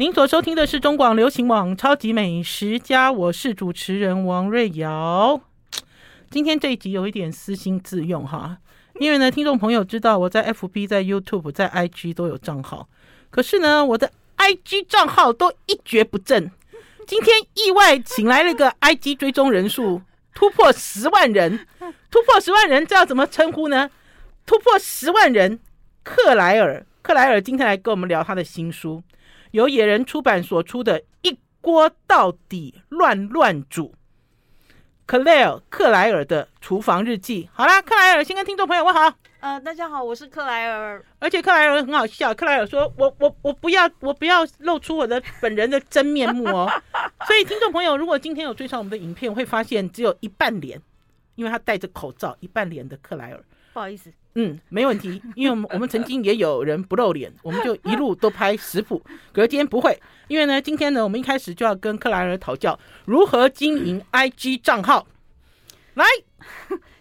您所收听的是中广流行网《超级美食家》，我是主持人王瑞瑶。今天这一集有一点私心自用哈，因为呢，听众朋友知道我在 FB、在 YouTube、在 IG 都有账号，可是呢，我的 IG 账号都一蹶不振。今天意外请来了一个 IG 追踪人数突破十万人，突破十万人，这要怎么称呼呢？突破十万人，克莱尔，克莱尔今天来跟我们聊他的新书。由野人出版所出的《一锅到底乱乱煮》，克莱尔克莱尔的厨房日记。好啦，克莱尔先跟听众朋友问好。呃，大家好，我是克莱尔。而且克莱尔很好笑，克莱尔说：“我我我不要，我不要露出我的本人的真面目哦。”所以听众朋友，如果今天有追上我们的影片，会发现只有一半脸，因为他戴着口罩，一半脸的克莱尔。不好意思。嗯，没问题，因为我们我们曾经也有人不露脸，我们就一路都拍食谱。可是今天不会，因为呢，今天呢，我们一开始就要跟克莱尔讨教如何经营 IG 账号。来，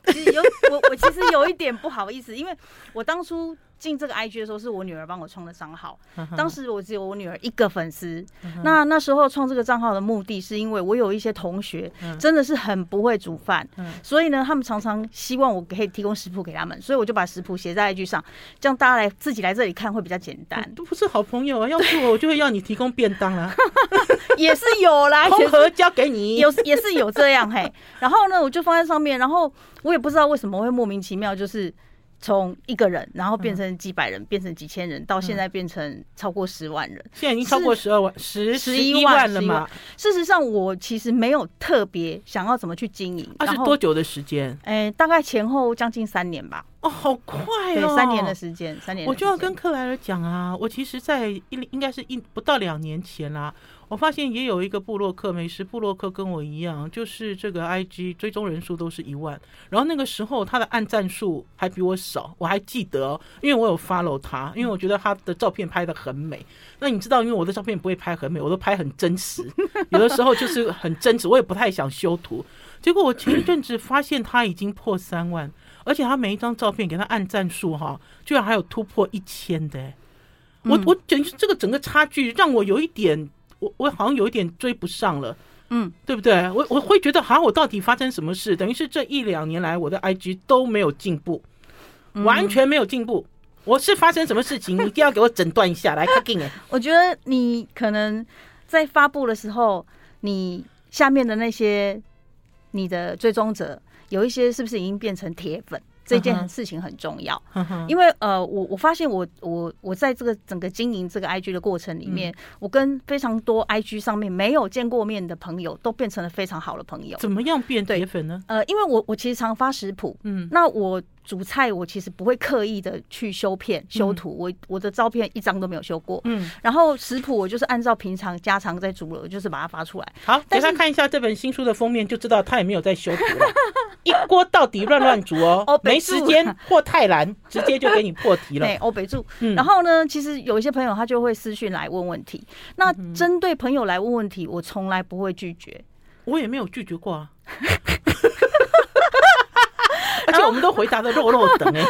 其实有我我其实有一点不好意思，因为我当初。进这个 IG 的时候，是我女儿帮我创的账号。当时我只有我女儿一个粉丝。那那时候创这个账号的目的是因为我有一些同学真的是很不会煮饭，所以呢，他们常常希望我可以提供食谱给他们，所以我就把食谱写在 IG 上，这样大家来自己来这里看会比较简单。都不是好朋友啊，要是我，我就会要你提供便当啊，也是有啦，空盒交给你，有也是有这样嘿。然后呢，我就放在上面，然后我也不知道为什么会莫名其妙就是。从一个人，然后变成几百人，嗯、变成几千人，到现在变成超过十万人，现在已经超过十二万、十十一万了嘛？事实上，我其实没有特别想要怎么去经营。那、啊、是多久的时间？哎，大概前后将近三年吧。哦，好快哦！对，三年的时间，三年。我就要跟克莱尔讲啊，我其实，在一应该是一不到两年前啦、啊。我发现也有一个布洛克，美食布洛克跟我一样，就是这个 IG 追踪人数都是一万，然后那个时候他的按赞数还比我少，我还记得，因为我有 follow 他，因为我觉得他的照片拍的很美。那你知道，因为我的照片不会拍很美，我都拍很真实，有的时候就是很真实，我也不太想修图。结果我前一阵子发现他已经破三万，而且他每一张照片给他按赞数哈，居然还有突破一千的，我我觉得这个整个差距让我有一点。我我好像有一点追不上了，嗯，对不对？我我会觉得好像我到底发生什么事？等于是这一两年来我的 IG 都没有进步，完全没有进步。我是发生什么事情？你一定要给我诊断一下来。来我觉得你可能在发布的时候，你下面的那些你的追踪者有一些是不是已经变成铁粉？这件事情很重要，因为呃，我我发现我我我在这个整个经营这个 IG 的过程里面，我跟非常多 IG 上面没有见过面的朋友都变成了非常好的朋友。怎么样变铁粉呢？呃，因为我我其实常发食谱，嗯，那我。煮菜我其实不会刻意的去修片修图，我我的照片一张都没有修过。嗯，然后食谱我就是按照平常家常在煮了，我就是把它发出来。好，给他看一下这本新书的封面，就知道他也没有在修图了。一锅到底乱乱煮哦，没时间或太难，直接就给你破题了。对，欧北柱。然后呢，其实有一些朋友他就会私讯来问问题。那针对朋友来问问题，我从来不会拒绝，我也没有拒绝过啊。而且我们都回答的弱弱等哎，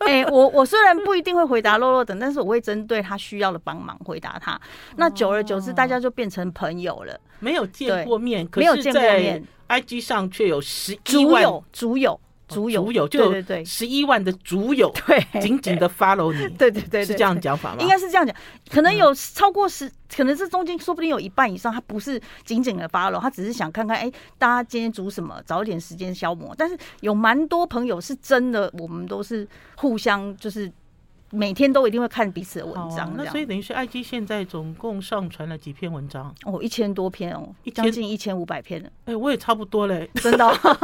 哎，我我虽然不一定会回答弱弱等，但是我会针对他需要的帮忙回答他。那久而久之，大家就变成朋友了。没有见过面，没有见过面，IG 上却有十一万主友。主友，主就对对对，十一万的主友，对，紧紧的 follow 你，对对对，是这样讲法吗？应该是这样讲，可能有超过十，可能是中间说不定有一半以上，他不是紧紧的 follow，他只是想看看，哎，大家今天煮什么，找一点时间消磨。但是有蛮多朋友是真的，我们都是互相就是。每天都一定会看彼此的文章，那所以等于是 IG 现在总共上传了几篇文章？哦，一千多篇哦，将近一千五百篇了。哎，我也差不多嘞，真的。差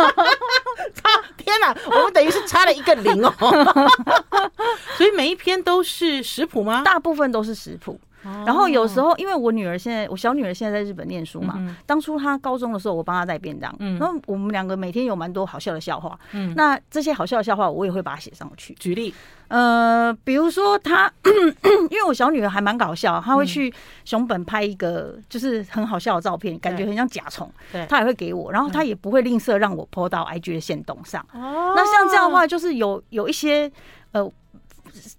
天哪，我们等于是差了一个零哦。所以每一篇都是食谱吗？大部分都是食谱。然后有时候，因为我女儿现在，我小女儿现在在日本念书嘛。当初她高中的时候，我帮她带便当。嗯。然后我们两个每天有蛮多好笑的笑话。嗯。那这些好笑的笑话，我也会把它写上去。举例。呃，比如说她，因为我小女儿还蛮搞笑，她会去熊本拍一个就是很好笑的照片，感觉很像甲虫。对。她也会给我，然后她也不会吝啬让我 po 到 IG 的线动上。哦。那像这样的话，就是有有一些呃。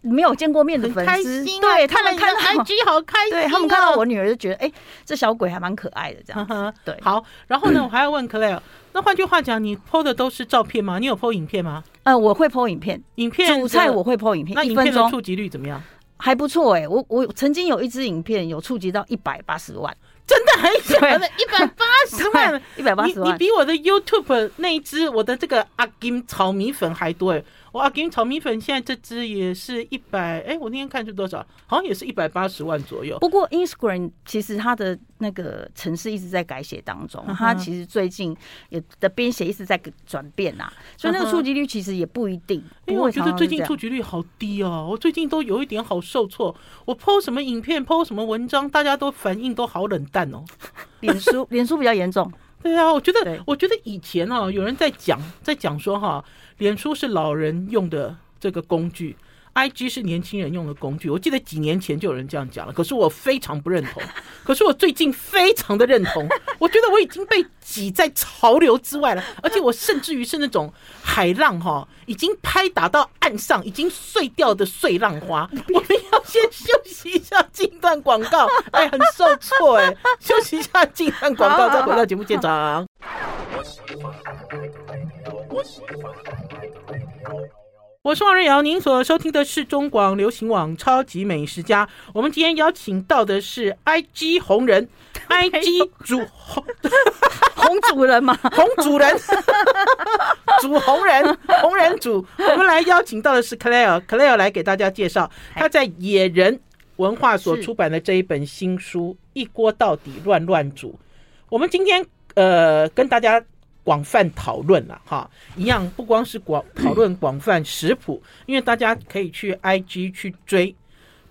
没有见过面的粉丝，对他们看到 IG 好开心，对他们看到我女儿就觉得，哎，这小鬼还蛮可爱的，这样。对，好，然后呢，我还要问 Claire，那换句话讲，你 PO 的都是照片吗？你有 PO 影片吗？呃，我会 PO 影片，影片主菜我会 PO 影片，那影片的触及率怎么样？还不错哎，我我曾经有一支影片有触及到一百八十万。真的很小的，一百八十万，一百八十万，你比我的 YouTube 那一支我的这个阿金炒米粉还多哎！我阿金炒米粉现在这支也是一百，哎，我那天看是多少？好像也是一百八十万左右。不过 Instagram 其实它的那个程式一直在改写当中，它其实最近也的编写一直在转变呐，所以那个触及率其实也不一定。因为我觉得最近触及率好低哦，我最近都有一点好受挫。我 PO 什么影片，PO 什么文章，大家都反应都好冷淡哦。脸书，脸书比较严重。对啊，我觉得，我觉得以前哦，有人在讲，在讲说哈，脸书是老人用的这个工具。IG 是年轻人用的工具，我记得几年前就有人这样讲了，可是我非常不认同。可是我最近非常的认同，我觉得我已经被挤在潮流之外了，而且我甚至于是那种海浪哈，已经拍打到岸上，已经碎掉的碎浪花。我们要先休息一下，进段广告，哎，很受挫哎，休息一下，进段广告，再回到节目现场。我是王瑞瑶，您所收听的是中广流行网超级美食家。我们今天邀请到的是 IG 红人，IG 主红红主人嘛，红主人，主红人，红人主。我们来邀请到的是 Claire，Claire 来给大家介绍他在野人文化所出版的这一本新书《一锅到底乱乱煮》。我们今天呃跟大家。广泛讨论了哈，一样不光是广讨论广泛食谱，因为大家可以去 IG 去追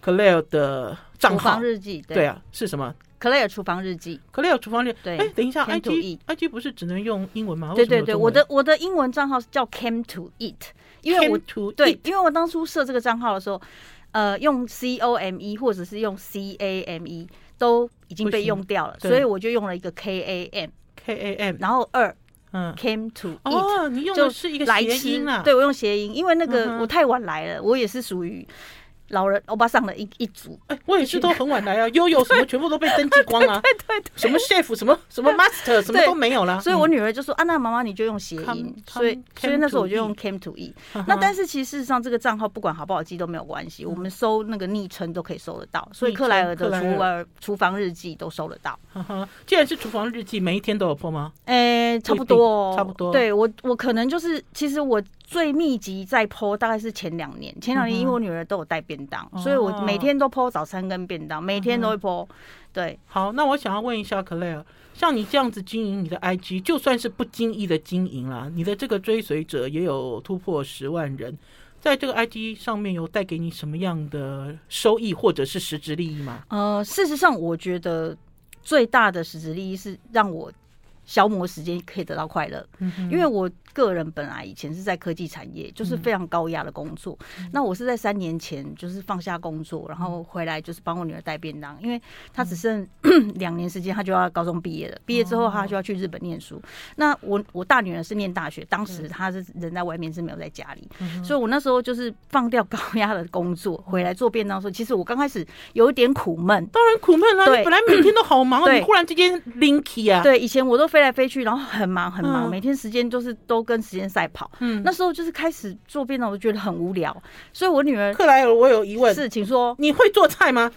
Claire 的账号。厨房日记，对，对啊，是什么？Claire 厨房日记，Claire 厨房日记。对，哎，等一下，IG IG 不是只能用英文吗？对对对，我的我的英文账号是叫 Came to Eat，因为我对，因为我当初设这个账号的时候，呃，用 C O M E 或者是用 C A M E 都已经被用掉了，所以我就用了一个 K A M K A M，然后二。嗯，came to eat，哦，你用的是一个谐音啊？对，我用谐音，因为那个我太晚来了，我也是属于。老人欧巴上的一一组，哎，我也是都很晚来啊，悠悠什么全部都被登记光 了，对对对，什么 chef 什么什么 master 什么都没有了，所以我女儿就说啊，那妈妈你就用谐音，所以所以那时候我就用 came to eat。那但是其实事实上这个账号不管好不好记都没有关系，我们搜那个昵称都可以搜得到，所以克莱尔的厨儿厨房日记都搜得到。哈哈。既然是厨房日记，每一天都有 po 吗？哎，差不多，差不多。对我我可能就是其实我。最密集在 po 大概是前两年，前两年因为我女儿都有带便当，所以我每天都 po 早餐跟便当，每天都会 po。对，好，那我想要问一下 Claire，像你这样子经营你的 IG，就算是不经意的经营啦，你的这个追随者也有突破十万人，在这个 IG 上面有带给你什么样的收益或者是实质利益吗？呃，事实上，我觉得最大的实质利益是让我消磨时间可以得到快乐，因为我。个人本来以前是在科技产业，就是非常高压的工作。嗯、那我是在三年前就是放下工作，然后回来就是帮我女儿带便当，因为她只剩两、嗯、年时间，她就要高中毕业了。毕业之后，她就要去日本念书。哦、那我我大女儿是念大学，当时她是人在外面，是没有在家里，嗯、所以我那时候就是放掉高压的工作，回来做便当的时候，其实我刚开始有一点苦闷。当然苦闷了，对，本来每天都好忙，你忽然之间 linky 啊。对，以前我都飞来飞去，然后很忙很忙，嗯、每天时间都是都。跟时间赛跑，嗯，那时候就是开始做便当，我就觉得很无聊，所以我女儿克莱尔，我有疑问，是，请说，你会做菜吗？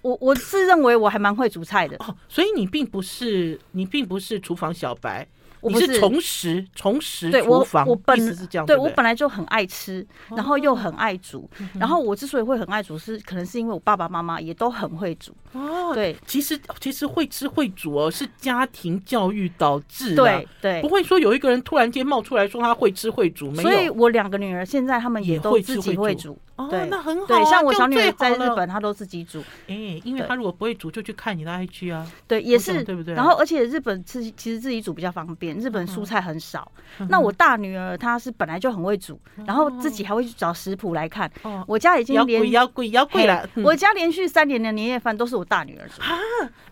我我是认为我还蛮会煮菜的，哦，所以你并不是你并不是厨房小白。我不是重拾重拾厨房，我本是这样，对我本来就很爱吃，然后又很爱煮，然后我之所以会很爱煮，是可能是因为我爸爸妈妈也都很会煮哦。对，其实其实会吃会煮哦，是家庭教育导致的，对对，不会说有一个人突然间冒出来说他会吃会煮，没有。所以我两个女儿现在他们也都自己会煮，对，那很好。对，像我小女儿在日本，她都自己煮。哎，因为她如果不会煮，就去看你的 IG 啊。对，也是对不对？然后而且日本自其实自己煮比较方便，日本蔬菜。很少。那我大女儿她是本来就很会煮，然后自己还会去找食谱来看。哦我家已经连要贵要贵了。我家连续三年的年夜饭都是我大女儿煮啊！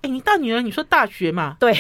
哎，你大女儿你说大学嘛？对，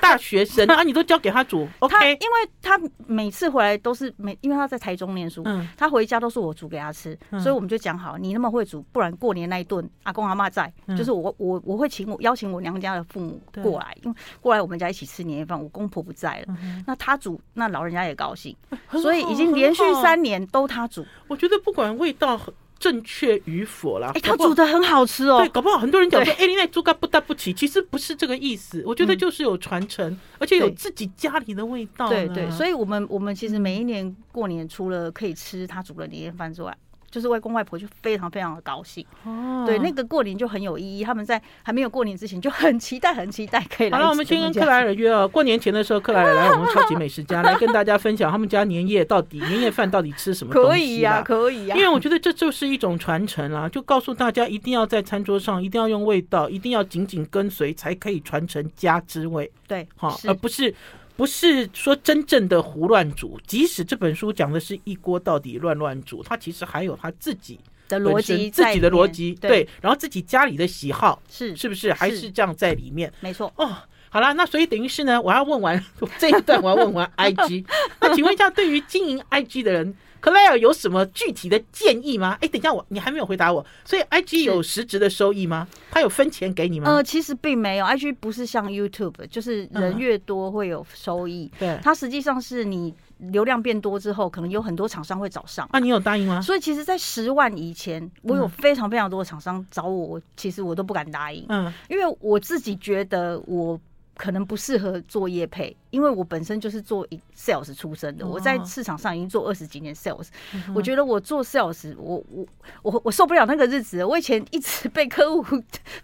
大学生啊，你都交给他煮，OK？他因为他每次回来都是每，因为他在台中念书，嗯，他回家都是我煮给他吃，嗯、所以我们就讲好，你那么会煮，不然过年那一顿阿公阿妈在，嗯、就是我我我会请我邀请我娘家的父母过来，因为过来我们家一起吃年夜饭，我公婆不在了，嗯、那他煮，那老人家也高兴，所以已经连续三年都他煮。我觉得不管味道。正确与否啦？哎，他煮的很好吃哦。对，搞不好很多人讲说，哎，你那猪肝不搭不起，其实不是这个意思。我觉得就是有传承，而且有自己家里的味道。对对，所以我们我们其实每一年过年，除了可以吃他煮的年夜饭之外，就是外公外婆就非常非常的高兴哦，对，那个过年就很有意义。他们在还没有过年之前就很期待，很期待可以来。好了，我们先跟克莱尔约哦，过年前的时候，克莱尔来我们超级美食家来跟大家分享他们家年夜到底年夜饭到底吃什么东西。可以呀，可以呀，因为我觉得这就是一种传承啦，就告诉大家一定要在餐桌上一定要用味道，一定要紧紧跟随，才可以传承家之味。对，好，而不是。不是说真正的胡乱煮，即使这本书讲的是一锅到底乱乱煮，它其实还有他自己的逻辑，自己的逻辑，对，对，然后自己家里的喜好是是不是还是这样在里面？没错。哦，好了，那所以等于是呢，我要问完这一段，我要问完 IG，那请问一下，对于经营 IG 的人。克莱尔有什么具体的建议吗？哎，等一下，我你还没有回答我。所以，IG 有实质的收益吗？他有分钱给你吗？呃，其实并没有，IG 不是像 YouTube，就是人越多会有收益。对、嗯，它实际上是你流量变多之后，可能有很多厂商会找上。啊，你有答应吗？所以，其实，在十万以前，我有非常非常多的厂商找我，其实我都不敢答应。嗯，因为我自己觉得我。可能不适合做业配，因为我本身就是做 sales 出身的，我在市场上已经做二十几年 sales，我觉得我做 sales，我我我我受不了那个日子。我以前一直被客户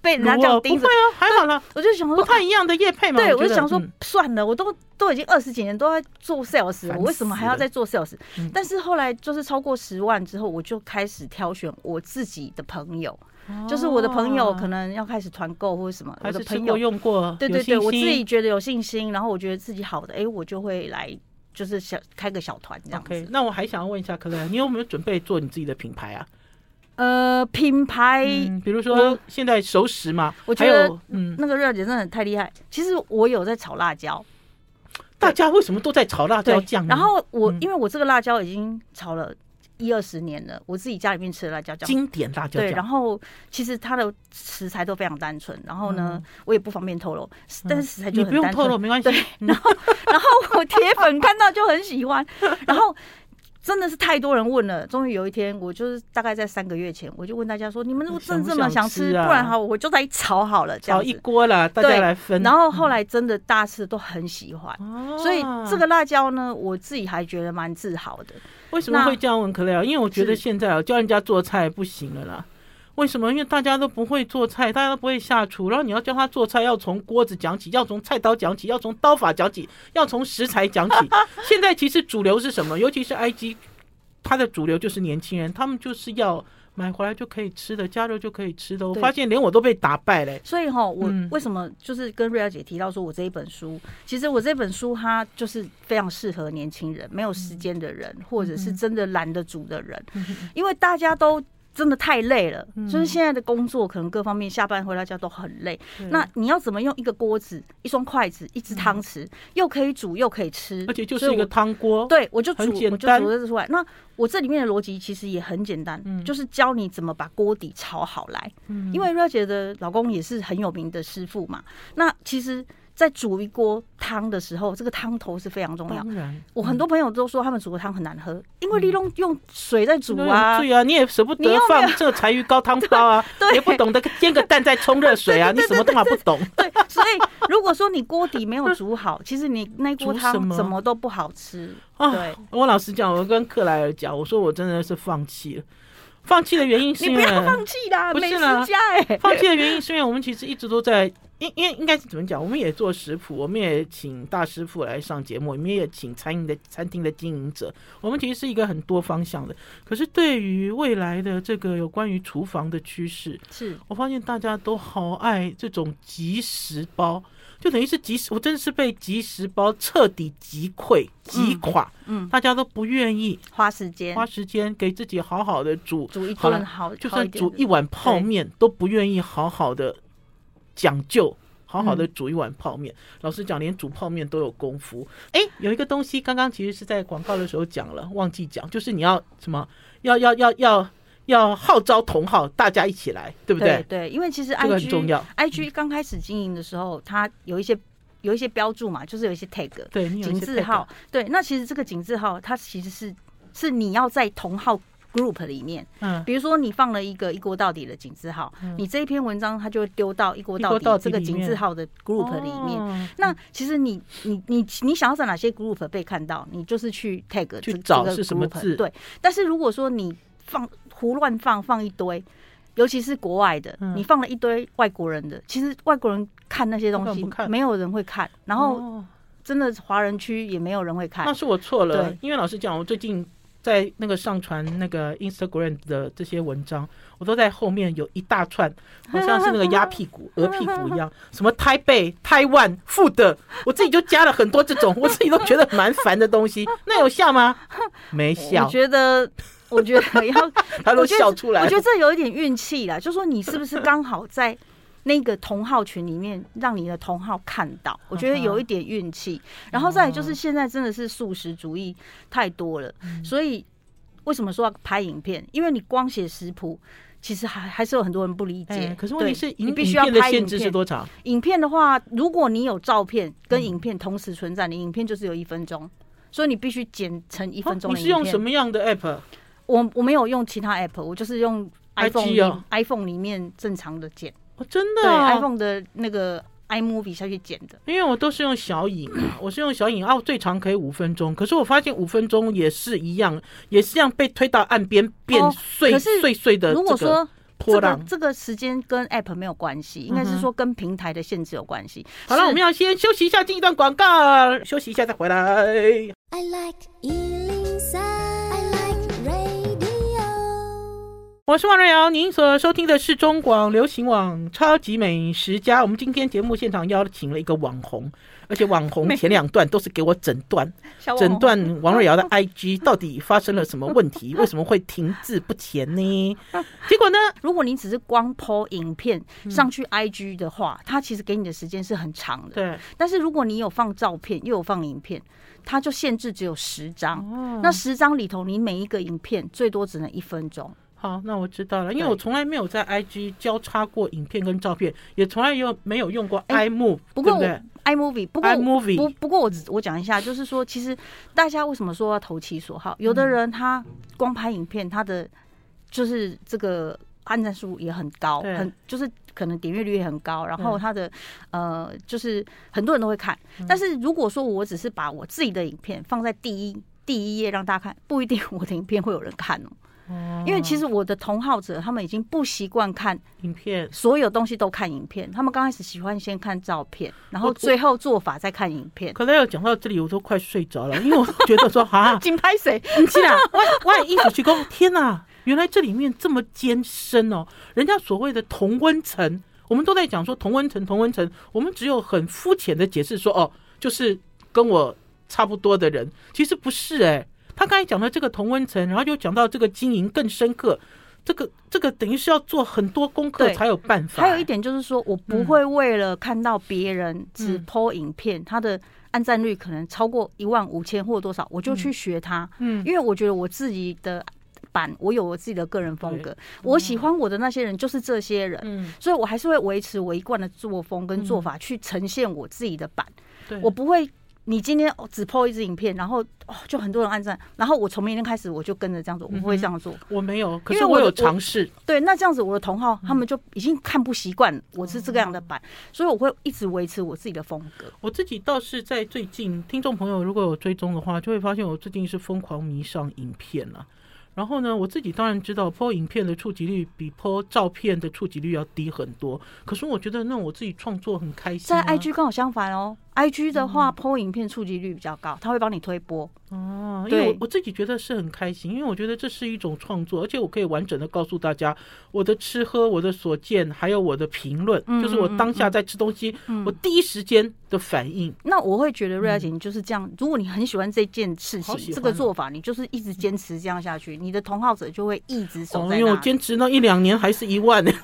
被人家这样盯着，不会啊，还好了。我就想说，不太一样的业配嘛。对，我就想说，算了，我都都已经二十几年都在做 sales，我为什么还要再做 sales？但是后来就是超过十万之后，我就开始挑选我自己的朋友。就是我的朋友可能要开始团购或者什么，我的朋友用过，对对对，我自己觉得有信心，然后我觉得自己好的，哎，我就会来，就是小开个小团这样子。那我还想要问一下，可乐，你有没有准备做你自己的品牌啊？呃，品牌，比如说现在熟食嘛，我觉得，嗯，那个热姐真的太厉害。其实我有在炒辣椒，大家为什么都在炒辣椒酱？然后我因为我这个辣椒已经炒了。一二十年了，我自己家里面吃的辣椒酱，经典辣椒酱。对，然后其实它的食材都非常单纯，然后呢，嗯、我也不方便透露，但是食材就很单纯。你不用透露，没关系。对，然后然后我铁粉看到就很喜欢，然后真的是太多人问了，终于有一天，我就是大概在三个月前，我就问大家说：“你们如果真这么想吃，不然好，我就来炒好了，炒一锅了，大家来分。”然后后来真的大家都很喜欢，嗯、所以这个辣椒呢，我自己还觉得蛮自豪的。为什么会这样问克莱尔？因为我觉得现在啊，教人家做菜不行了啦。为什么？因为大家都不会做菜，大家都不会下厨，然后你要教他做菜，要从锅子讲起，要从菜刀讲起，要从刀法讲起，要从食材讲起。现在其实主流是什么？尤其是 IG，它的主流就是年轻人，他们就是要。买回来就可以吃的，加热就可以吃的。我发现连我都被打败嘞。所以哈，我为什么就是跟瑞儿姐提到说，我这一本书，其实我这本书它就是非常适合年轻人、没有时间的人，或者是真的懒得煮的人，因为大家都。真的太累了，就是现在的工作可能各方面下班回到家都很累。那你要怎么用一个锅子、一双筷子、一只汤匙，又可以煮又可以吃，而且就是一个汤锅。对，我就煮，我就煮这出来。那我这里面的逻辑其实也很简单，就是教你怎么把锅底炒好来。因为瑞姐的老公也是很有名的师傅嘛。那其实。在煮一锅汤的时候，这个汤头是非常重要。我很多朋友都说他们煮的汤很难喝，因为利用用水在煮啊。对啊，你也舍不得放这个柴鱼高汤包啊，也不懂得煎个蛋再冲热水啊，你什么都嘛不懂。对，所以如果说你锅底没有煮好，其实你那锅汤怎么都不好吃。对，我老实讲，我跟克莱尔讲，我说我真的是放弃了。放弃的原因是因为你不要放弃啦，不是啦，放弃的原因是因为我们其实一直都在。因因为应该是怎么讲？我们也做食谱，我们也请大师傅来上节目，我们也请餐饮的餐厅的经营者。我们其实是一个很多方向的。可是对于未来的这个有关于厨房的趋势，是我发现大家都好爱这种即食包，就等于是即时，我真的是被即时包彻底击溃、击垮。嗯，大家都不愿意花时间花时间给自己好好的煮煮一顿好，就算煮一碗泡面都不愿意好好的。讲究好好的煮一碗泡面。老实讲，连煮泡面都有功夫。哎，有一个东西，刚刚其实是在广告的时候讲了，忘记讲，就是你要什么，要要要要要号召同好，大家一起来，对不对？对，对，因为其实 I G 很重要。I G 刚开始经营的时候，它有一些有一些标注嘛，就是有一些 tag，对，井字号。对，那其实这个井字号，它其实是是你要在同号。group 里面，嗯，比如说你放了一个一锅到底的井字号，嗯、你这一篇文章它就会丢到一锅到底这个井字号的 group 里面。哦、那其实你你你你想要在哪些 group 被看到，你就是去 tag 去找是什么字。对，但是如果说你放胡乱放放一堆，尤其是国外的，嗯、你放了一堆外国人的，其实外国人看那些东西，没有人会看。然后真的华人区也没有人会看。那是我错了，对因为老实讲，我最近。在那个上传那个 Instagram 的这些文章，我都在后面有一大串，好像是那个鸭屁股、鹅屁股一样，什么台北、台湾、富的，我自己就加了很多这种，我自己都觉得蛮烦的东西。那有效吗？没效。我觉得，我觉得要 他都笑出来我。我觉得这有一点运气啦，就说你是不是刚好在。那个同号群里面，让你的同号看到，我觉得有一点运气。然后再来就是现在真的是素食主义太多了，所以为什么说要拍影片？因为你光写食谱，其实还还是有很多人不理解。可是问题是，你必须要拍影片。限制是多长？影片的话，如果你有照片跟影片同时存在，你影片就是有一分钟，所以你必须剪成一分钟。你是用什么样的 app？我我没有用其他 app，我就是用 iPhone iPhone 里面正常的剪。真的、啊、对 iPhone 的那个 iMovie 下去剪的，因为我都是用小影啊，我是用小影啊，我最长可以五分钟，可是我发现五分钟也是一样，也是这样被推到岸边变碎、哦、碎碎的。如果说这个这个时间跟 App 没有关系，应该是说跟平台的限制有关系。嗯、好了，我们要先休息一下，进一段广告，休息一下再回来。I like 我是王瑞瑶，您所收听的是中广流行网超级美食家。我们今天节目现场邀请了一个网红，而且网红前两段都是给我诊断，诊断王瑞瑶的 IG 到底发生了什么问题，为什么会停滞不前呢？结果呢，如果你只是光 po 影片上去 IG 的话，它其实给你的时间是很长的。对，但是如果你有放照片又有放影片，它就限制只有十张。那十张里头，你每一个影片最多只能一分钟。好，那我知道了，因为我从来没有在 IG 交叉过影片跟照片，也从来又没有用过 iMovie，不过对 iMovie，不过 iMovie，不不过我我讲一下，就是说，其实大家为什么说要投其所好？有的人他光拍影片，他的就是这个按赞数也很高，很就是可能点阅率也很高，然后他的呃，就是很多人都会看。但是如果说我只是把我自己的影片放在第一第一页让大家看，不一定我的影片会有人看哦。因为其实我的同好者他们已经不习惯看影片，所有东西都看影片。他们刚开始喜欢先看照片，然后最后做法再看影片。可能要讲到这里，我都快睡着了，因为我觉得说啊，紧拍谁？你记得 我我一直去讲，天哪，原来这里面这么艰深哦！人家所谓的同温层，我们都在讲说同温层，同温层，我们只有很肤浅的解释说哦，就是跟我差不多的人，其实不是哎。他刚才讲的这个同温层，然后又讲到这个经营更深刻，这个这个等于是要做很多功课才有办法。还有一点就是说，我不会为了看到别人只 po 影片，他的按赞率可能超过一万五千或多少，我就去学他。嗯，因为我觉得我自己的版，我有我自己的个人风格，我喜欢我的那些人就是这些人，嗯，所以我还是会维持我一贯的作风跟做法去呈现我自己的版。对，我不会。你今天只 po 一支影片，然后哦，就很多人按赞，然后我从明天开始我就跟着这样做，我不会这样做。我没有，可是我有尝试。对，那这样子我的同好他们就已经看不习惯我是这个样的版，所以我会一直维持我自己的风格。我自己倒是在最近，听众朋友如果有追踪的话，就会发现我最近是疯狂迷上影片了。然后呢，我自己当然知道 po 影片的触及率比 po 照片的触及率要低很多，可是我觉得那我自己创作很开心啊。在 IG 刚好相反哦。IG 的话，po 影片触及率比较高，他会帮你推播。哦，因为我我自己觉得是很开心，因为我觉得这是一种创作，而且我可以完整的告诉大家我的吃喝、我的所见，还有我的评论，就是我当下在吃东西，我第一时间的反应。那我会觉得瑞雅姐就是这样，如果你很喜欢这件事情，这个做法，你就是一直坚持这样下去，你的同好者就会一直守在那。因为我坚持那一两年还是一万呢。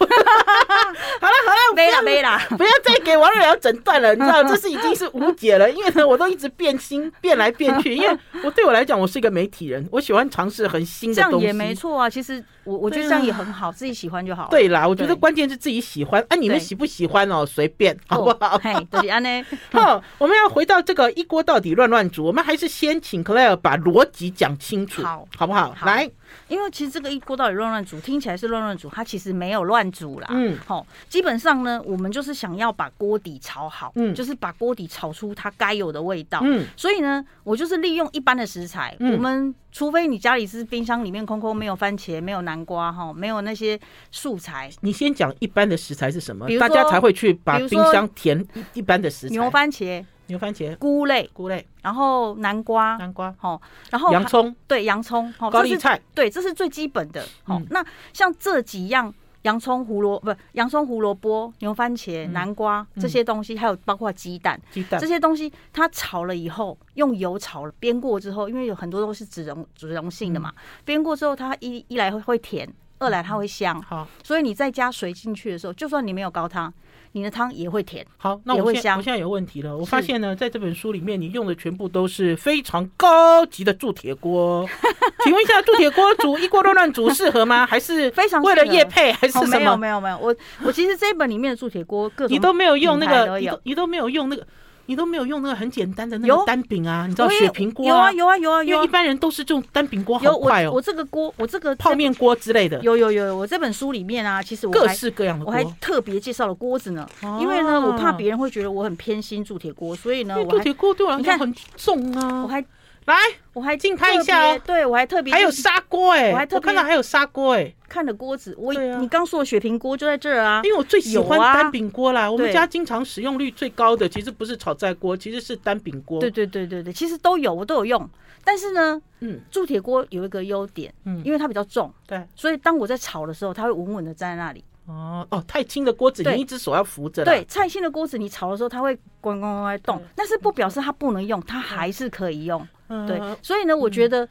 好了好了，没了没了，不要再给王瑞瑶诊断了，你知道 这是已经是无解了，因为呢，我都一直变心变来变去，因为我对我来讲，我是一个媒体人，我喜欢尝试很新的东西，这样也没错啊。其实我我觉得这样也很好，自己喜欢就好。对啦，我觉得关键是自己喜欢，啊，你们喜不喜欢哦，随便，好不好？嘿，对，安呢。好，我们要回到这个一锅到底乱乱煮，我们还是先请 Claire 把逻辑讲清楚，好，好不好？来。因为其实这个一锅到底乱乱煮，听起来是乱乱煮，它其实没有乱煮啦。嗯，好，基本上呢，我们就是想要把锅底炒好，嗯，就是把锅底炒出它该有的味道。嗯，所以呢，我就是利用一般的食材，我们除非你家里是冰箱里面空空，没有番茄，没有南瓜，哈，没有那些素材。你先讲一般的食材是什么，大家才会去把冰箱填一般的食材。牛番茄。牛番茄、菇类、菇类，然后南瓜、南瓜，好，然后洋葱，对，洋葱，高丽菜，对，这是最基本的。好，那像这几样，洋葱、胡萝不，洋葱、胡萝卜、牛番茄、南瓜这些东西，还有包括鸡蛋，鸡蛋。这些东西，它炒了以后，用油炒了煸过之后，因为有很多都是脂溶脂溶性的嘛，煸过之后，它一一来会会甜，二来它会香，好，所以你再加水进去的时候，就算你没有高汤。你的汤也会甜，好，那我现在我现在有问题了。我发现呢，在这本书里面，你用的全部都是非常高级的铸铁锅。请问一下，铸铁锅煮一锅乱乱煮适合吗？还是 非常为了叶配，还是什么？没有没有没有，我我其实这一本里面的铸铁锅，各种你都没有用那个，你都你都没有用那个。你都没有用那个很简单的那个单饼啊？你知道雪平锅？有啊有啊有啊有啊！因为一般人都是这种单饼锅，好快哦。我这个锅，我这个泡面锅之类的。有有有，我这本书里面啊，其实我各式各样的锅，我还特别介绍了锅子呢。因为呢，我怕别人会觉得我很偏心铸铁锅，所以呢，铸铁锅对我来讲很重啊。我还来，我还近看一下哦。对，我还特别还有砂锅哎，我还特别看到还有砂锅哎。看的锅子，我你刚说的雪平锅就在这儿啊，因为我最喜欢单饼锅啦。我们家经常使用率最高的其实不是炒菜锅，其实是单饼锅。对对对对对，其实都有，我都有用。但是呢，嗯，铸铁锅有一个优点，嗯，因为它比较重，对，所以当我在炒的时候，它会稳稳的站在那里。哦哦，太轻的锅子，你一只手要扶着。对，太轻的锅子，你炒的时候它会咣咣咣在动，但是不表示它不能用，它还是可以用。对，所以呢，我觉得。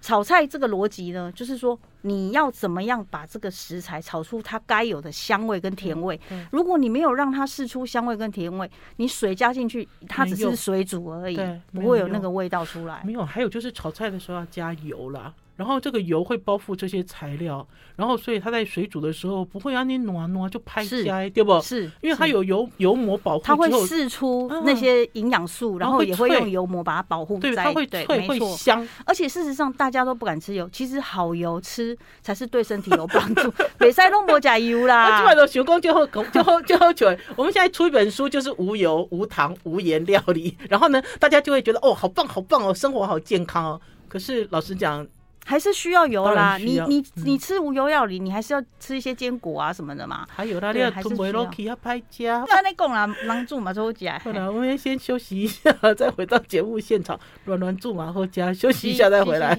炒菜这个逻辑呢，就是说你要怎么样把这个食材炒出它该有的香味跟甜味。如果你没有让它试出香味跟甜味，你水加进去，它只是水煮而已，不会有那个味道出来。没有，还有就是炒菜的时候要加油啦。然后这个油会包覆这些材料，然后所以它在水煮的时候不会让你暖暖就拍开，对不？是，因为它有油油膜保护，它会释出那些营养素，然后也会用油膜把它保护。对，它会脆，会香。而且事实上大家都不敢吃油，其实好油吃才是对身体有帮助。别塞弄莫加油啦！今晚的学工就好，就好，就好久。我们现在出一本书，就是无油、无糖、无盐料理，然后呢，大家就会觉得哦，好棒，好棒哦，生活好健康哦。可是老实讲。还是需要油啦，你你你吃无油料理，你还是要吃一些坚果啊什么的嘛。还有啦，你要吞维洛奇要拍家。那你讲啦，狼煮嘛好加。好了，我们先休息一下，再回到节目现场。软软住嘛好家，休息一下再回来。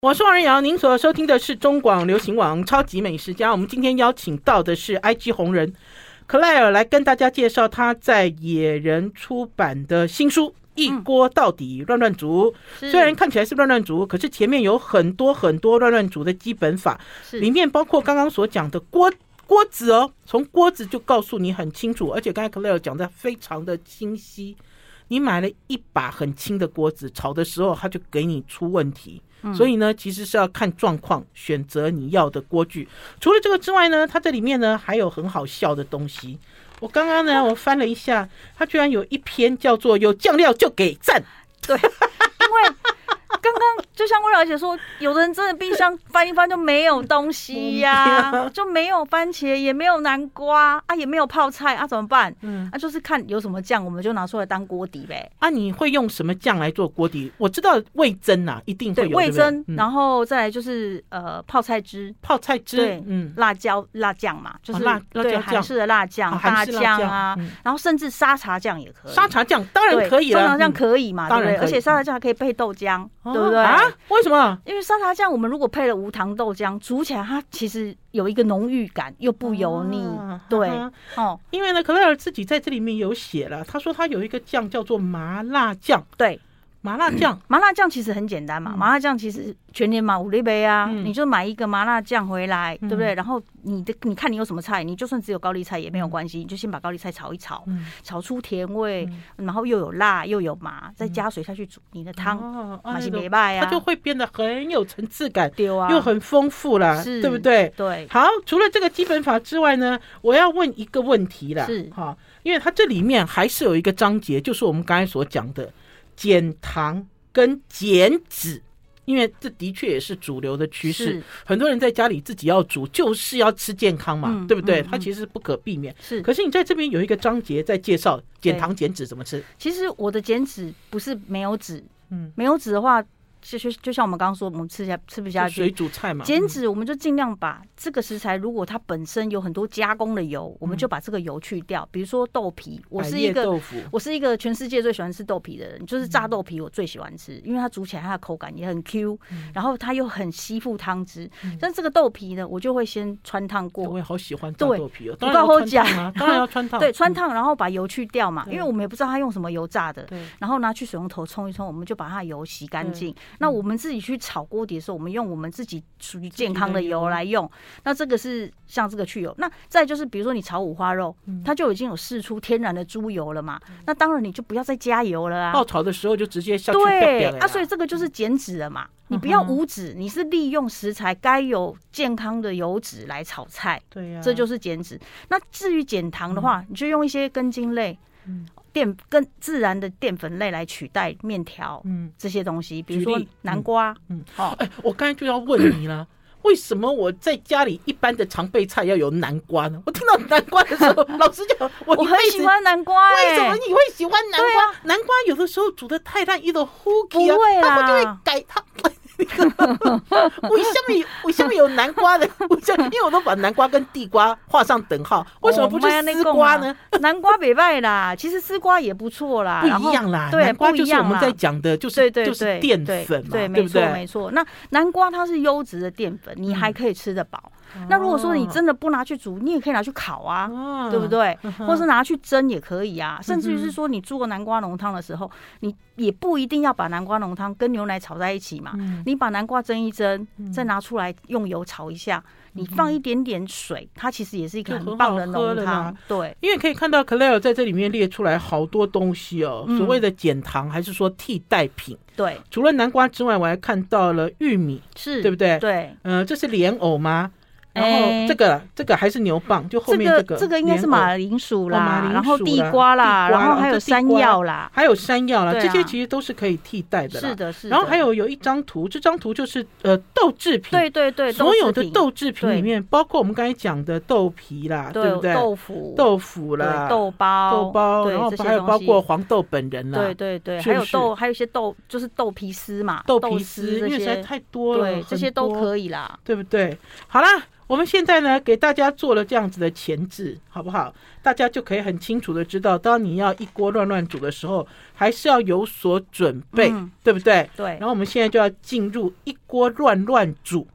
我是王仁瑶，您所收听的是中广流行网超级美食家。我们今天邀请到的是 IG 红人。Claire 来跟大家介绍他在野人出版的新书《一锅到底乱乱煮》。虽然看起来是乱乱煮，可是前面有很多很多乱乱煮的基本法，里面包括刚刚所讲的锅锅子哦，从锅子就告诉你很清楚，而且刚才 Claire 讲的非常的清晰。你买了一把很轻的锅子，炒的时候它就给你出问题。所以呢，其实是要看状况选择你要的锅具。除了这个之外呢，它这里面呢还有很好笑的东西。我刚刚呢，我翻了一下，它居然有一篇叫做“有酱料就给赞”。对，就像魏小姐说，有的人真的冰箱翻一翻就没有东西呀、啊，就没有番茄，也没有南瓜啊，也没有泡菜啊，怎么办？嗯，啊，就是看有什么酱，我们就拿出来当锅底呗。啊，你会用什么酱来做锅底？我知道味增呐，一定会有味噌，然后再来就是呃泡菜汁，泡菜汁，对，嗯，辣椒辣酱嘛，就是辣对韩式的辣酱、辣酱啊，然后甚至沙茶酱也可以。沙茶酱当然可以了，沙茶酱可以嘛，对不对？而且沙茶酱还可以配豆浆。对不对啊？为什么？因为沙茶酱，我们如果配了无糖豆浆，煮起来它其实有一个浓郁感，又不油腻。啊、对，哦，因为呢，克莱尔自己在这里面有写了，他说他有一个酱叫做麻辣酱。对，麻辣酱，麻辣酱其实很简单嘛。麻辣酱其实全年嘛五六杯啊，你就买一个麻辣酱回来，对不对？然后你的你看你有什么菜，你就算只有高丽菜也没有关系，你就先把高丽菜炒一炒，炒出甜味，然后又有辣又有麻，再加水下去煮你的汤，马西美拜啊，它就会变得很有层次感，又很丰富了，对不对？对。好，除了这个基本法之外呢，我要问一个问题了，是哈，因为它这里面还是有一个章节，就是我们刚才所讲的。减糖跟减脂，因为这的确也是主流的趋势。很多人在家里自己要煮，就是要吃健康嘛，嗯、对不对？它其实不可避免。是，可是你在这边有一个章节在介绍减糖减脂怎么吃。其实我的减脂不是没有脂，嗯，没有脂的话。就就就像我们刚刚说，我们吃下吃不下去水煮菜嘛。减脂，我们就尽量把这个食材，如果它本身有很多加工的油，我们就把这个油去掉。比如说豆皮，我是一个我是一个全世界最喜欢吃豆皮的人，就是炸豆皮我最喜欢吃，因为它煮起来它的口感也很 Q，然后它又很吸附汤汁。但这个豆皮呢，我就会先穿烫过。我也好喜欢炸豆皮哦，不告诉我讲，当然要汆烫。对，汆烫，然后把油去掉嘛，因为我们也不知道它用什么油炸的。然后拿去水龙头冲一冲，我们就把它油洗干净。那我们自己去。炒锅底的时候，我们用我们自己属于健康的油来用。那这个是像这个去油。那再就是，比如说你炒五花肉，它就已经有释出天然的猪油了嘛。那当然你就不要再加油了啊。爆炒的时候就直接下去。对啊，所以这个就是减脂了嘛。你不要无脂，你是利用食材该有健康的油脂来炒菜。对呀，这就是减脂。那至于减糖的话，你就用一些根茎类。淀跟自然的淀粉类来取代面条，嗯，这些东西，比如说南瓜，嗯，好，哎，我刚才就要问你了，为什么我在家里一般的常备菜要有南瓜呢？我听到南瓜的时候，老实讲，我我很喜欢南瓜，为什么你会喜欢南瓜？南瓜有的时候煮的太烂，一种糊皮啊，它会就会改它。为什么为什么有南瓜的？为什么？因为我都把南瓜跟地瓜画上等号，为什么不是丝瓜呢？南瓜北外啦，其实丝瓜也不错啦，不一样啦。对，南瓜就是我们在讲的，就是就是淀粉嘛，对，没错没错。那南瓜它是优质的淀粉，你还可以吃得饱。那如果说你真的不拿去煮，你也可以拿去烤啊，对不对？或是拿去蒸也可以啊。甚至于是说，你做南瓜浓汤的时候，你也不一定要把南瓜浓汤跟牛奶炒在一起嘛。你把南瓜蒸一蒸，再拿出来用油炒一下，你放一点点水，它其实也是一个很棒的浓汤。对，因为可以看到 Claire 在这里面列出来好多东西哦，所谓的减糖还是说替代品？对，除了南瓜之外，我还看到了玉米，是对不对？对，嗯，这是莲藕吗？然后这个这个还是牛蒡，就后面这个这个应该是马铃薯啦，然后地瓜啦，然后还有山药啦，还有山药啦，这些其实都是可以替代的。是的，是的。然后还有有一张图，这张图就是呃豆制品，对对对，所有的豆制品。里面，包括我们刚才讲的豆皮啦，对不对？豆腐、豆腐啦，豆包、豆包，然后还有包括黄豆本人啦，对对对，还有豆，还有一些豆，就是豆皮丝嘛，豆皮丝，因为实在太多了，对，这些都可以啦，对不对？好啦。我们现在呢，给大家做了这样子的前置，好不好？大家就可以很清楚的知道，当你要一锅乱乱煮的时候，还是要有所准备，嗯、对不对？对。然后我们现在就要进入一锅乱乱煮，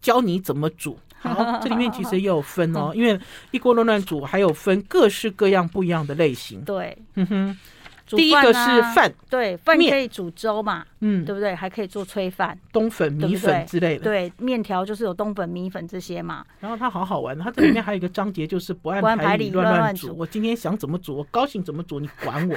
教你怎么煮。好，这里面其实也有分哦，因为一锅乱乱煮还有分各式各样不一样的类型。对，嗯哼。第一个是饭，对，饭可以煮粥嘛，嗯，对不对？还可以做炊饭、冬粉、米粉之类的。对，面条就是有冬粉、米粉这些嘛。然后它好好玩，它这里面还有一个章节，就是不按牌理乱乱煮。我今天想怎么煮，我高兴怎么煮，你管我。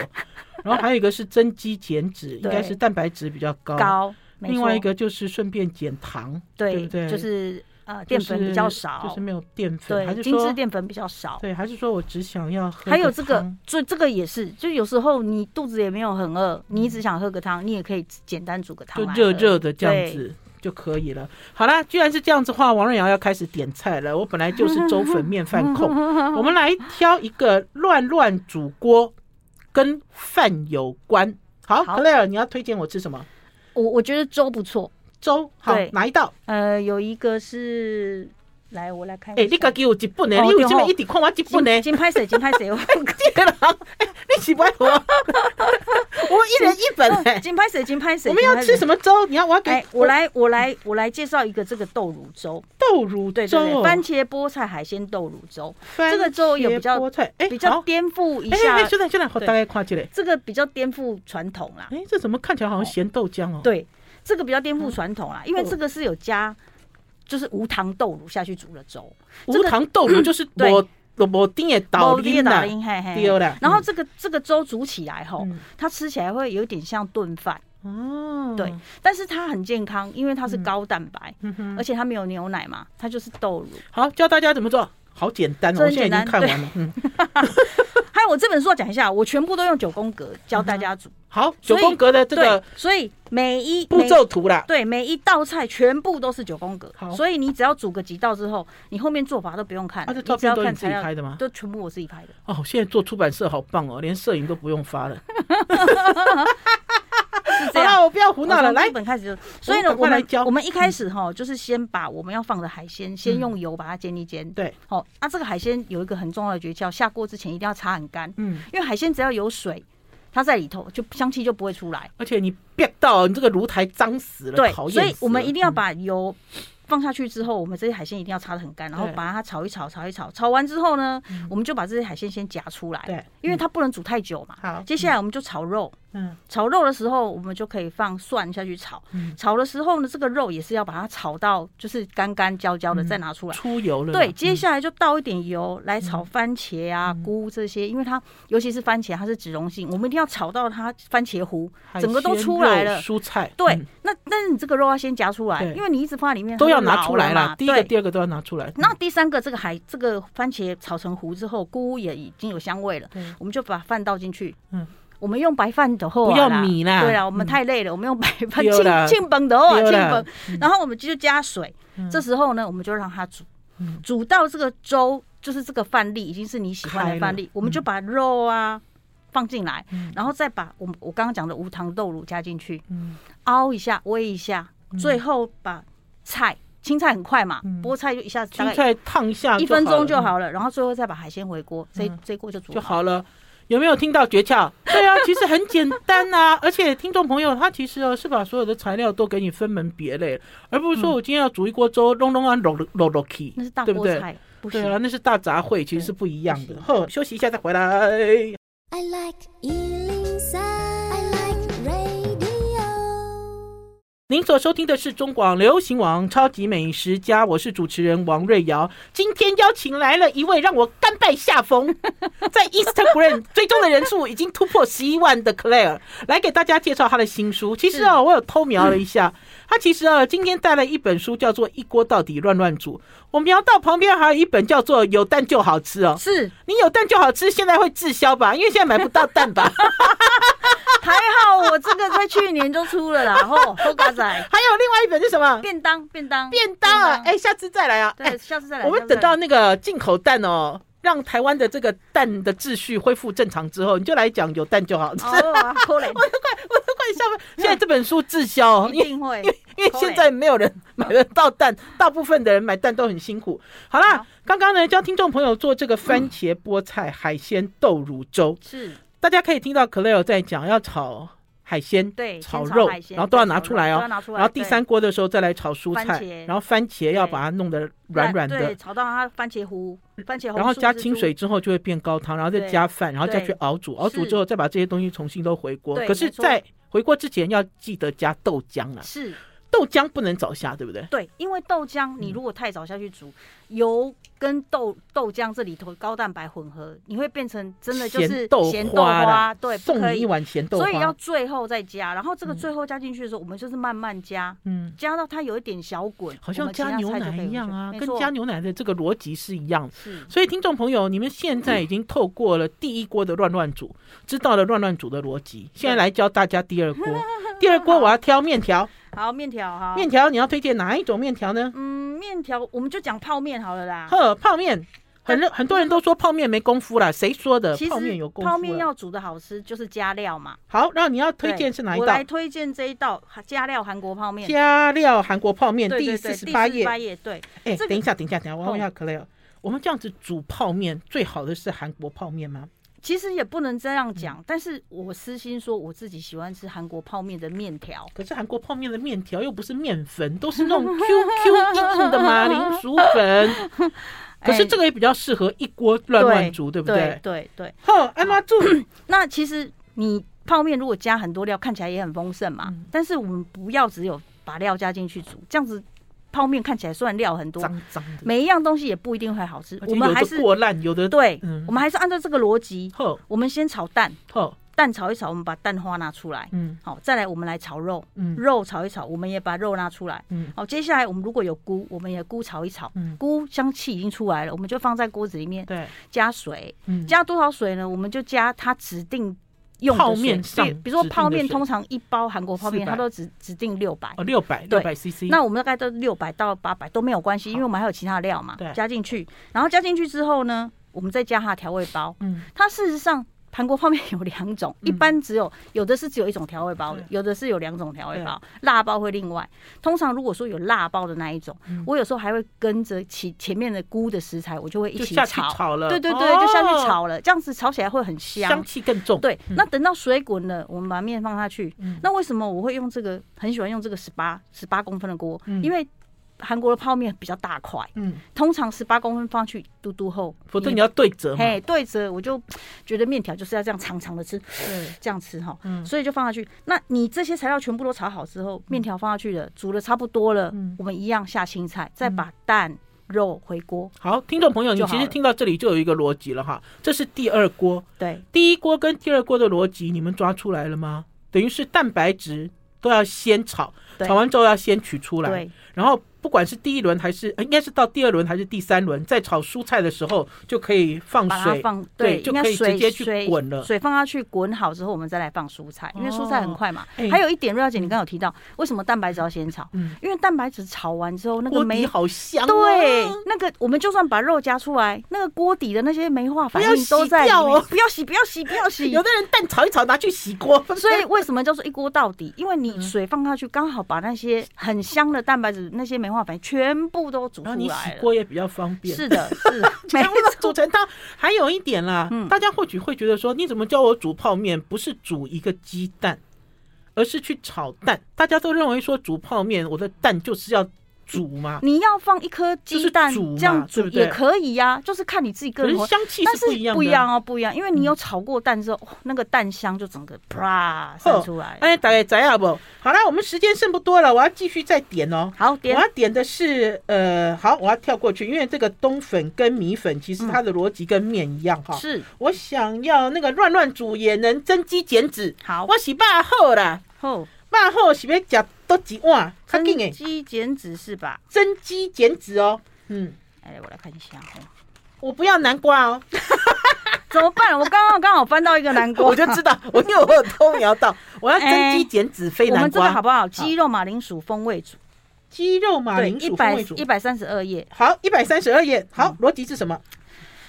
然后还有一个是增肌减脂，应该是蛋白质比较高。高。另外一个就是顺便减糖，对不对？就是。呃，淀粉比较少，就是没有淀粉，对，精致淀粉比较少。对，还是说我只想要喝。还有这个，就这个也是，就有时候你肚子也没有很饿，你只想喝个汤，你也可以简单煮个汤，就热热的这样子就可以了。好啦，居然是这样子话，王瑞瑶要开始点菜了。我本来就是粥粉面饭控，我们来挑一个乱乱煮锅，跟饭有关。好，Claire，你要推荐我吃什么？我我觉得粥不错。粥好，哪一道？呃，有一个是来，我来看。哎，你家己有一本呢？你为什么一直看我一本呢？金拍谁？金拍谁？我这个人，你喜欢我？我一人一本哎。金拍谁？金拍谁？我们要吃什么粥？你要我要给？我来，我来，我来介绍一个这个豆乳粥。豆乳对对对，番茄菠菜海鲜豆乳粥。这个粥有比较菠菜比较颠覆一下。现在现在好，大概看起来。这个比较颠覆传统啦。哎，这怎么看起来好像咸豆浆哦？对，这个比较颠覆传统啦，因为这个是有加。就是无糖豆乳下去煮的粥，无糖豆乳 就是我我丁也倒丁的，丢了。然后这个这个粥煮起来后，它吃起来会有点像炖饭。哦。对，但是它很健康，因为它是高蛋白，而且它没有牛奶嘛，它就是豆乳。好，教大家怎么做，好简单哦，我现在已经看完了。我这本书要讲一下，我全部都用九宫格教大家煮。好，九宫格的这个，所以每一步骤图啦，对，每一道菜全部都是九宫格。好，所以你只要煮个几道之后，你后面做法都不用看。啊，这照片都是自己拍的吗？都全部我自己拍的。哦，现在做出版社好棒哦，连摄影都不用发了。是这样，我不要胡闹了。来，本开始就，所以呢，我们我们一开始哈，就是先把我们要放的海鲜，先用油把它煎一煎。对，好，那这个海鲜有一个很重要的诀窍，下锅之前一定要擦很干。嗯，因为海鲜只要有水，它在里头就香气就不会出来。而且你别到你这个炉台脏死了，对，所以我们一定要把油。放下去之后，我们这些海鲜一定要擦的很干，然后把它炒一炒，炒一炒，炒完之后呢，我们就把这些海鲜先夹出来，对，因为它不能煮太久嘛。好，接下来我们就炒肉。嗯，炒肉的时候，我们就可以放蒜下去炒。嗯炒的时候呢，这个肉也是要把它炒到就是干干焦焦的，再拿出来出油了。对，接下来就倒一点油来炒番茄啊、菇这些，因为它尤其是番茄，它是脂溶性，我们一定要炒到它番茄糊整个都出来了。蔬菜对，那但是你这个肉要先夹出来，因为你一直放在里面都要拿出来了。第一个、第二个都要拿出来。那第三个，这个海这个番茄炒成糊之后，菇也已经有香味了，我们就把饭倒进去。嗯。我们用白饭的话，不要米啦。对啊，我们太累了，我们用白饭清清崩的话，清崩。然后我们就加水，这时候呢，我们就让它煮，煮到这个粥就是这个饭粒已经是你喜欢的饭粒，我们就把肉啊放进来，然后再把我我刚刚讲的无糖豆乳加进去，熬一下，煨一下，最后把菜青菜很快嘛，菠菜就一下子青菜烫一下，一分钟就好了，然后最后再把海鲜回锅，这这锅就煮就好了。有没有听到诀窍？对啊，其实很简单啊，而且听众朋友他其实哦是把所有的材料都给你分门别类，而不是说我今天要煮一锅粥，隆隆啊隆隆隆起，那是大锅菜，对啊，那是大杂烩，其实是不一样的。呵，休息一下再回来。I like 您所收听的是中广流行网《超级美食家》，我是主持人王瑞瑶。今天邀请来了一位让我甘拜下风，在 Instagram 追踪的人数已经突破十一万的 Claire，来给大家介绍他的新书。其实啊，我有偷瞄了一下，他其实啊，今天带了一本书，叫做《一锅到底乱乱煮》。我瞄到旁边还有一本叫做《有蛋就好吃》哦。是你有蛋就好吃，现在会滞销吧？因为现在买不到蛋吧？还好我这个在去年就出了啦，然后后嘎仔，还有另外一本是什么？便当，便当，便当啊！哎，下次再来啊！对，下次再来。我们等到那个进口蛋哦，让台湾的这个蛋的秩序恢复正常之后，你就来讲有蛋就好吃。我都快，我都快笑了。现在这本书滞销，一定会，因为因为现在没有人买得到蛋，大部分的人买蛋都很辛苦。好啦，刚刚呢教听众朋友做这个番茄菠菜海鲜豆乳粥是。大家可以听到 Claire 在讲要炒海鲜，对，炒肉，然后都要拿出来哦。然后第三锅的时候再来炒蔬菜，然后番茄要把它弄得软软的，炒到它番茄糊，番茄。然后加清水之后就会变高汤，然后再加饭，然后再去熬煮，熬煮之后再把这些东西重新都回锅。可是，在回锅之前要记得加豆浆啊。是。豆浆不能早下，对不对？对，因为豆浆你如果太早下去煮，油跟豆豆浆这里头高蛋白混合，你会变成真的就是咸豆花。对，送你一碗咸豆花。所以要最后再加，然后这个最后加进去的时候，我们就是慢慢加，嗯，加到它有一点小滚，好像加牛奶一样啊，跟加牛奶的这个逻辑是一样。是，所以听众朋友，你们现在已经透过了第一锅的乱乱煮，知道了乱乱煮的逻辑，现在来教大家第二锅。第二锅我要挑面条。好，面条哈，面条你要推荐哪一种面条呢？嗯，面条我们就讲泡面好了啦。呵，泡面，很多很多人都说泡面没功夫啦，谁说的？泡面有功夫。泡面要煮的好吃，就是加料嘛。好，那你要推荐是哪一道？我来推荐这一道加料韩国泡面。加料韩国泡面，第四十八页。第四十八页，对。哎，等一下，等一下，等一下，我问一下 Claire，我们这样子煮泡面，最好的是韩国泡面吗？其实也不能这样讲，但是我私心说，我自己喜欢吃韩国泡面的面条。可是韩国泡面的面条又不是面粉，都是那种 Q Q 硬硬的马铃薯粉。可是这个也比较适合一锅乱乱煮，对不对？对对。好，安妈煮。那其实你泡面如果加很多料，看起来也很丰盛嘛。但是我们不要只有把料加进去煮，这样子。泡面看起来虽然料很多，脏脏的，每一样东西也不一定会好吃。我们还是过烂，有的对，我们还是按照这个逻辑。我们先炒蛋，蛋炒一炒，我们把蛋花拿出来。嗯，好，再来我们来炒肉，肉炒一炒，我们也把肉拿出来。嗯，好，接下来我们如果有菇，我们也菇炒一炒。菇香气已经出来了，我们就放在锅子里面。对，加水，加多少水呢？我们就加它指定。用泡面上，比如说泡面，通常一包韩国泡面，它都只指定六百哦，六百六百 CC。那我们大概都六百到八百都没有关系，因为我们还有其他的料嘛，加进去。然后加进去之后呢，我们再加它的调味包。嗯，它事实上。韩国泡面有两种，一般只有有的是只有一种调味包的，有的是有两种调味包，辣包会另外。通常如果说有辣包的那一种，我有时候还会跟着起前面的菇的食材，我就会一起炒，炒了，对对对，就下去炒了，这样子炒起来会很香，香气更重。对，那等到水滚了，我们把面放下去。那为什么我会用这个？很喜欢用这个十八十八公分的锅，因为。韩国的泡面比较大块，嗯，通常十八公分放去嘟嘟厚，否则你要对折，嘿，对折，我就觉得面条就是要这样长长的吃，对，这样吃哈，嗯，所以就放下去。那你这些材料全部都炒好之后，面条放下去了，煮的差不多了，我们一样下青菜，再把蛋肉回锅。好，听众朋友，你其实听到这里就有一个逻辑了哈，这是第二锅，对，第一锅跟第二锅的逻辑你们抓出来了吗？等于是蛋白质都要先炒，炒完之后要先取出来，对，然后。不管是第一轮还是，应该是到第二轮还是第三轮，在炒蔬菜的时候就可以放水，放对，就可以直接去滚了。水放下去滚好之后，我们再来放蔬菜，因为蔬菜很快嘛。还有一点，瑞小姐，你刚刚有提到，为什么蛋白质要先炒？嗯，因为蛋白质炒完之后，那个梅好香。对，那个我们就算把肉夹出来，那个锅底的那些梅化反应都在里面。不要洗，不要洗，不要洗。有的人蛋炒一炒拿去洗锅，所以为什么叫做一锅到底？因为你水放下去，刚好把那些很香的蛋白质那些梅化全部。都煮出来了，你洗锅也比较方便。是的，是的，全部都煮成汤。还有一点啦，嗯、大家或许会觉得说，你怎么教我煮泡面？不是煮一个鸡蛋，而是去炒蛋。大家都认为说煮泡面，我的蛋就是要。煮吗？你要放一颗鸡蛋，这样煮也可以呀，就是看你自己个人。香气是不一样，不一样哦，不一样，因为你有炒过蛋之后，那个蛋香就整个啪散出来。哎，大概怎样不？好了，我们时间剩不多了，我要继续再点哦。好，点。我要点的是呃，好，我要跳过去，因为这个冬粉跟米粉其实它的逻辑跟面一样哈。是，我想要那个乱乱煮也能增肌减脂。好，我洗把好了。好。饭后是要吃多几碗？增肌减脂是吧？增肌减脂哦。嗯，哎，我来看一下。我不要南瓜哦。怎么办？我刚刚刚好翻到一个南瓜，我就知道，我因为我有偷瞄到。我要增肌减脂，非南瓜。我们这个好不好？鸡肉马铃薯风味煮。鸡肉马铃薯风味煮，一百三十二页。好，一百三十二页。好，逻辑是什么？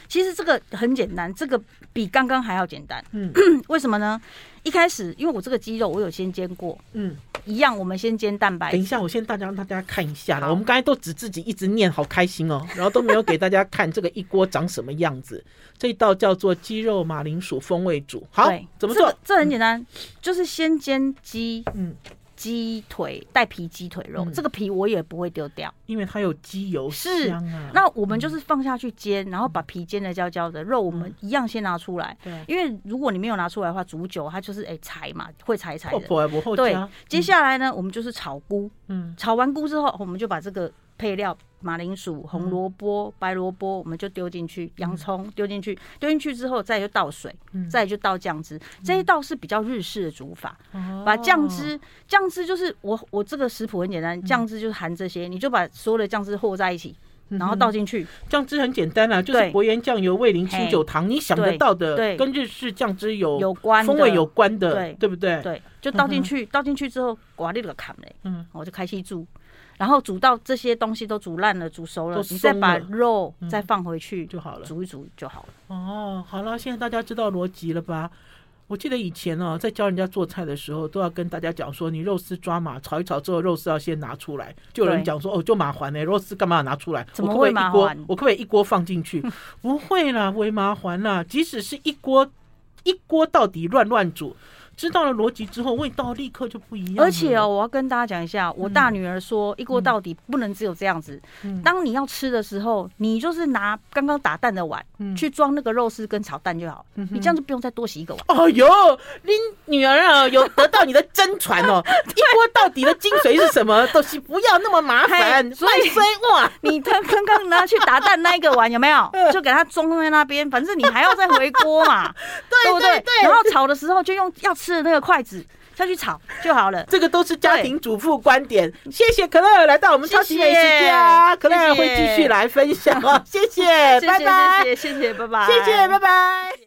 其实这个很简单，这个比刚刚还要简单。嗯，为什么呢？一开始，因为我这个鸡肉我有先煎过，嗯，一样，我们先煎蛋白。等一下，我先大家让大家看一下了。我们刚才都只自己一直念，好开心哦，然后都没有给大家看这个一锅长什么样子。这一道叫做鸡肉马铃薯风味煮。好，怎么做？这，这很简单，嗯、就是先煎鸡，嗯。鸡腿带皮鸡腿肉，这个皮我也不会丢掉，因为它有鸡油香啊。那我们就是放下去煎，然后把皮煎的焦焦的，肉我们一样先拿出来。对，因为如果你没有拿出来的话，煮久它就是哎柴嘛，会柴柴的。对，接下来呢，我们就是炒菇。嗯，炒完菇之后，我们就把这个。配料马铃薯、红萝卜、白萝卜，我们就丢进去；洋葱丢进去，丢进去之后，再就倒水，再就倒酱汁。这一道是比较日式的煮法，把酱汁，酱汁就是我我这个食谱很简单，酱汁就是含这些，你就把所有的酱汁和在一起，然后倒进去。酱汁很简单啊，就是薄盐酱油、味淋、清酒、糖，你想得到的，跟日式酱汁有有关风味有关的，对。对不对？对，就倒进去，倒进去之后，刮那个坎嘞，嗯，我就开始煮。然后煮到这些东西都煮烂了、煮熟了，你再把肉再放回去就好了，煮一煮就好了。哦，好了，现在大家知道逻辑了吧？我记得以前哦，在教人家做菜的时候，都要跟大家讲说，你肉丝抓马炒一炒之后，肉丝要先拿出来。就有人讲说，哦，就麻烦呢，肉丝干嘛要拿出来？怎么会麻烦？我可不可以一锅？我可不可以一锅放进去？不会啦，为麻烦啦。即使是一锅一锅到底乱乱煮。知道了逻辑之后，味道立刻就不一样。而且哦，我要跟大家讲一下，我大女儿说，一锅到底不能只有这样子。当你要吃的时候，你就是拿刚刚打蛋的碗去装那个肉丝跟炒蛋就好。你这样就不用再多洗一个碗。哦呦，你女儿啊，有得到你的真传哦。一锅到底的精髓是什么？都是不要那么麻烦。所以哇，你刚刚刚拿去打蛋那一个碗有没有？就给它装在那边，反正你还要再回锅嘛，对不对？然后炒的时候就用要吃。是那个筷子下去炒就好了。这个都是家庭主妇观点。谢谢可乐来到我们超级美食家，可乐会继续来分享哦。谢谢，拜拜。谢谢，谢谢，拜拜。谢谢，拜拜。